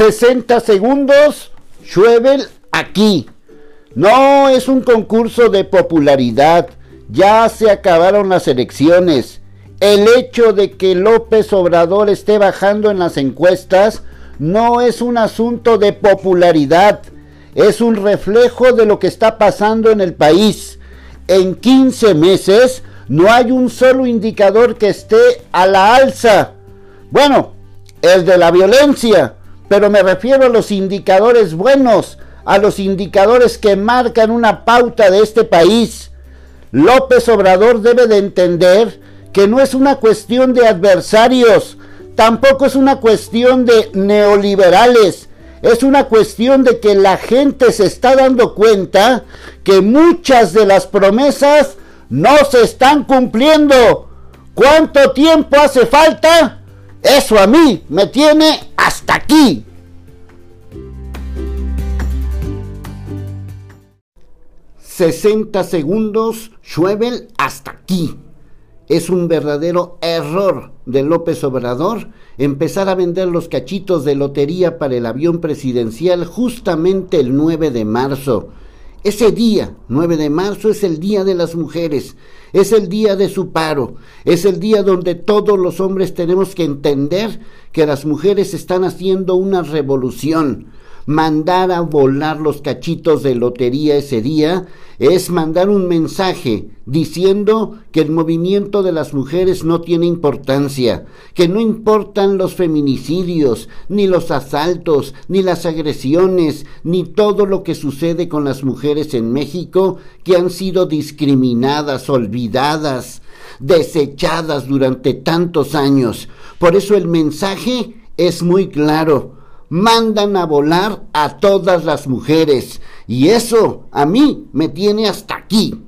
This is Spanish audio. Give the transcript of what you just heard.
60 segundos, Schwebel aquí. No es un concurso de popularidad. Ya se acabaron las elecciones. El hecho de que López Obrador esté bajando en las encuestas no es un asunto de popularidad. Es un reflejo de lo que está pasando en el país. En 15 meses no hay un solo indicador que esté a la alza. Bueno, el de la violencia, pero me refiero a los indicadores buenos, a los indicadores que marcan una pauta de este país. López Obrador debe de entender que no es una cuestión de adversarios, tampoco es una cuestión de neoliberales, es una cuestión de que la gente se está dando cuenta que muchas de las promesas no se están cumpliendo. ¿Cuánto tiempo hace falta? Eso a mí me tiene hasta aquí. ...60 segundos, Schwebel hasta aquí. Es un verdadero error de López Obrador empezar a vender los cachitos de lotería para el avión presidencial justamente el 9 de marzo. Ese día, 9 de marzo, es el Día de las Mujeres, es el día de su paro, es el día donde todos los hombres tenemos que entender que las mujeres están haciendo una revolución, mandar a volar los cachitos de lotería ese día es mandar un mensaje diciendo que el movimiento de las mujeres no tiene importancia, que no importan los feminicidios, ni los asaltos, ni las agresiones, ni todo lo que sucede con las mujeres en México que han sido discriminadas, olvidadas, desechadas durante tantos años. Por eso el mensaje es muy claro mandan a volar a todas las mujeres. Y eso a mí me tiene hasta aquí.